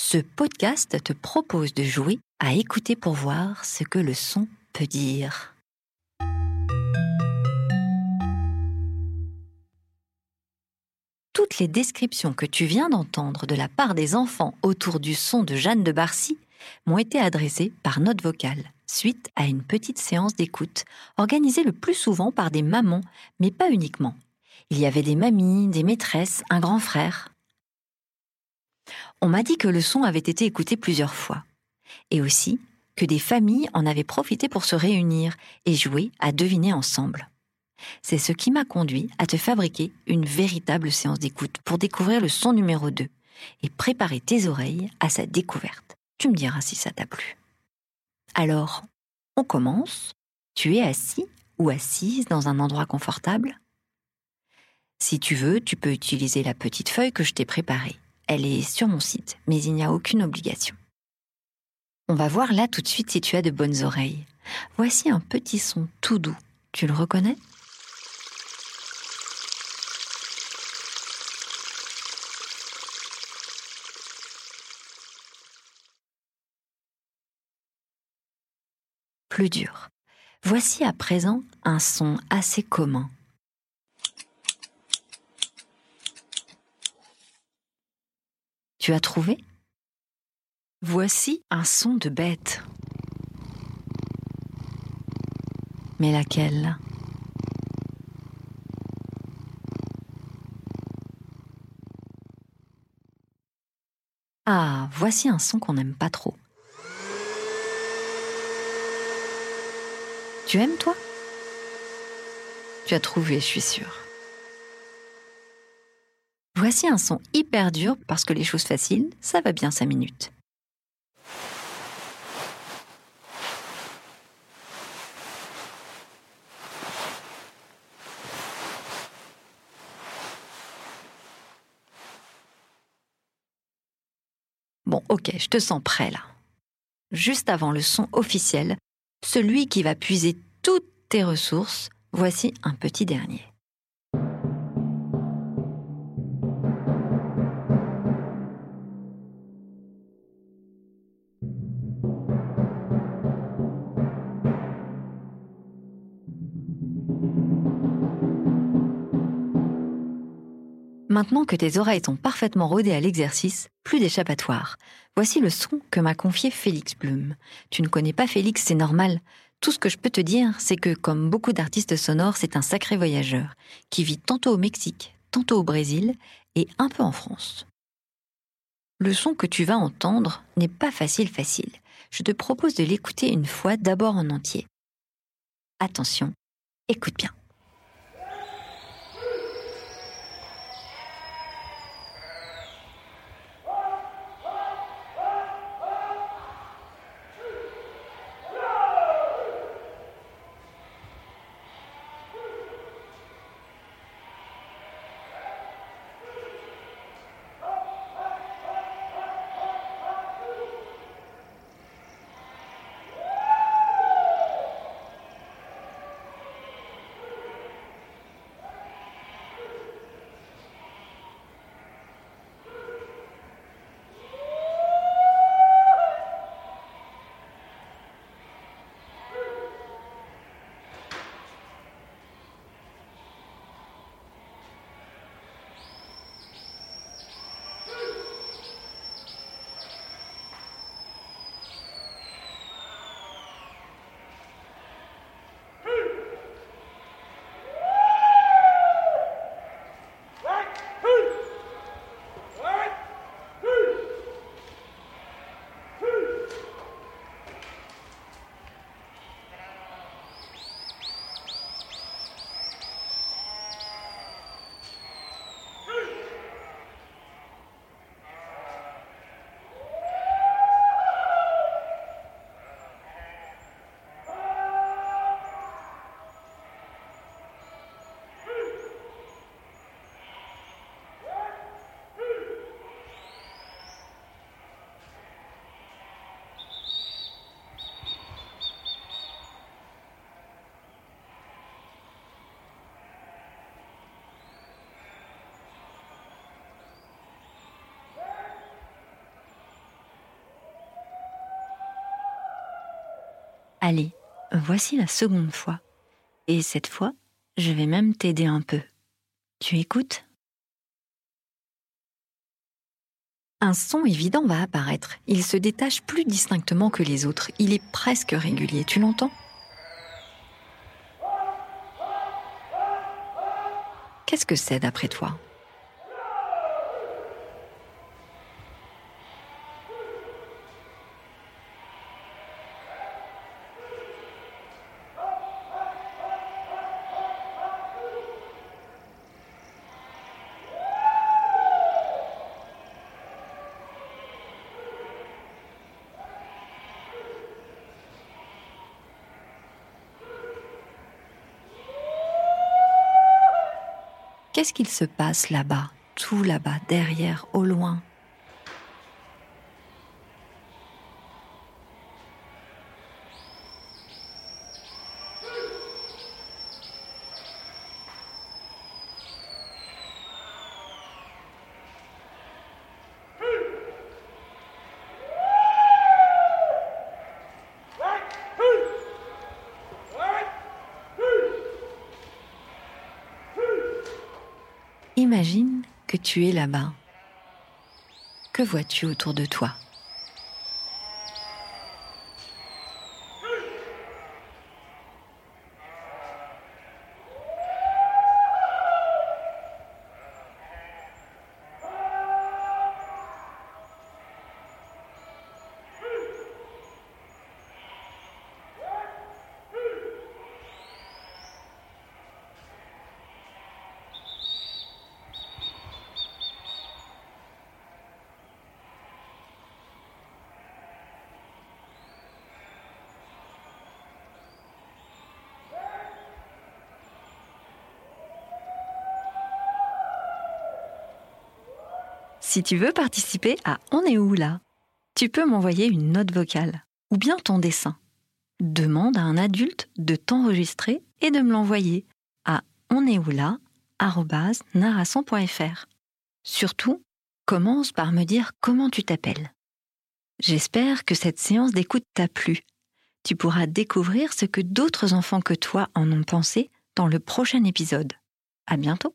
Ce podcast te propose de jouer à écouter pour voir ce que le son peut dire. Toutes les descriptions que tu viens d'entendre de la part des enfants autour du son de Jeanne de Barcy m'ont été adressées par note vocale, suite à une petite séance d'écoute organisée le plus souvent par des mamans, mais pas uniquement. Il y avait des mamies, des maîtresses, un grand frère. On m'a dit que le son avait été écouté plusieurs fois, et aussi que des familles en avaient profité pour se réunir et jouer à deviner ensemble. C'est ce qui m'a conduit à te fabriquer une véritable séance d'écoute pour découvrir le son numéro 2 et préparer tes oreilles à sa découverte. Tu me diras si ça t'a plu. Alors, on commence. Tu es assis ou assise dans un endroit confortable? Si tu veux, tu peux utiliser la petite feuille que je t'ai préparée. Elle est sur mon site, mais il n'y a aucune obligation. On va voir là tout de suite si tu as de bonnes oreilles. Voici un petit son tout doux. Tu le reconnais? Plus dur. Voici à présent un son assez commun. Tu as trouvé? Voici un son de bête. Mais laquelle? Ah, voici un son qu'on n'aime pas trop. Tu aimes, toi? Tu as trouvé, je suis sûre. Voici un son hyper dur parce que les choses faciles, ça va bien 5 minutes. Bon, ok, je te sens prêt là. Juste avant le son officiel, celui qui va puiser toutes tes ressources, voici un petit dernier. Maintenant que tes oreilles sont parfaitement rodées à l'exercice, plus d'échappatoire. Voici le son que m'a confié Félix Blum. Tu ne connais pas Félix, c'est normal. Tout ce que je peux te dire, c'est que, comme beaucoup d'artistes sonores, c'est un sacré voyageur, qui vit tantôt au Mexique, tantôt au Brésil, et un peu en France. Le son que tu vas entendre n'est pas facile facile. Je te propose de l'écouter une fois d'abord en entier. Attention, écoute bien. Allez, voici la seconde fois. Et cette fois, je vais même t'aider un peu. Tu écoutes? Un son évident va apparaître. Il se détache plus distinctement que les autres. Il est presque régulier. Tu l'entends? Qu'est-ce que c'est d'après toi? Qu'est-ce qu'il se passe là-bas, tout là-bas, derrière, au loin? Imagine que tu es là-bas. Que vois-tu autour de toi? Si tu veux participer à On est où là? Tu peux m'envoyer une note vocale ou bien ton dessin. Demande à un adulte de t'enregistrer et de me l'envoyer à onestoutla@narration.fr. Surtout, commence par me dire comment tu t'appelles. J'espère que cette séance d'écoute t'a plu. Tu pourras découvrir ce que d'autres enfants que toi en ont pensé dans le prochain épisode. À bientôt!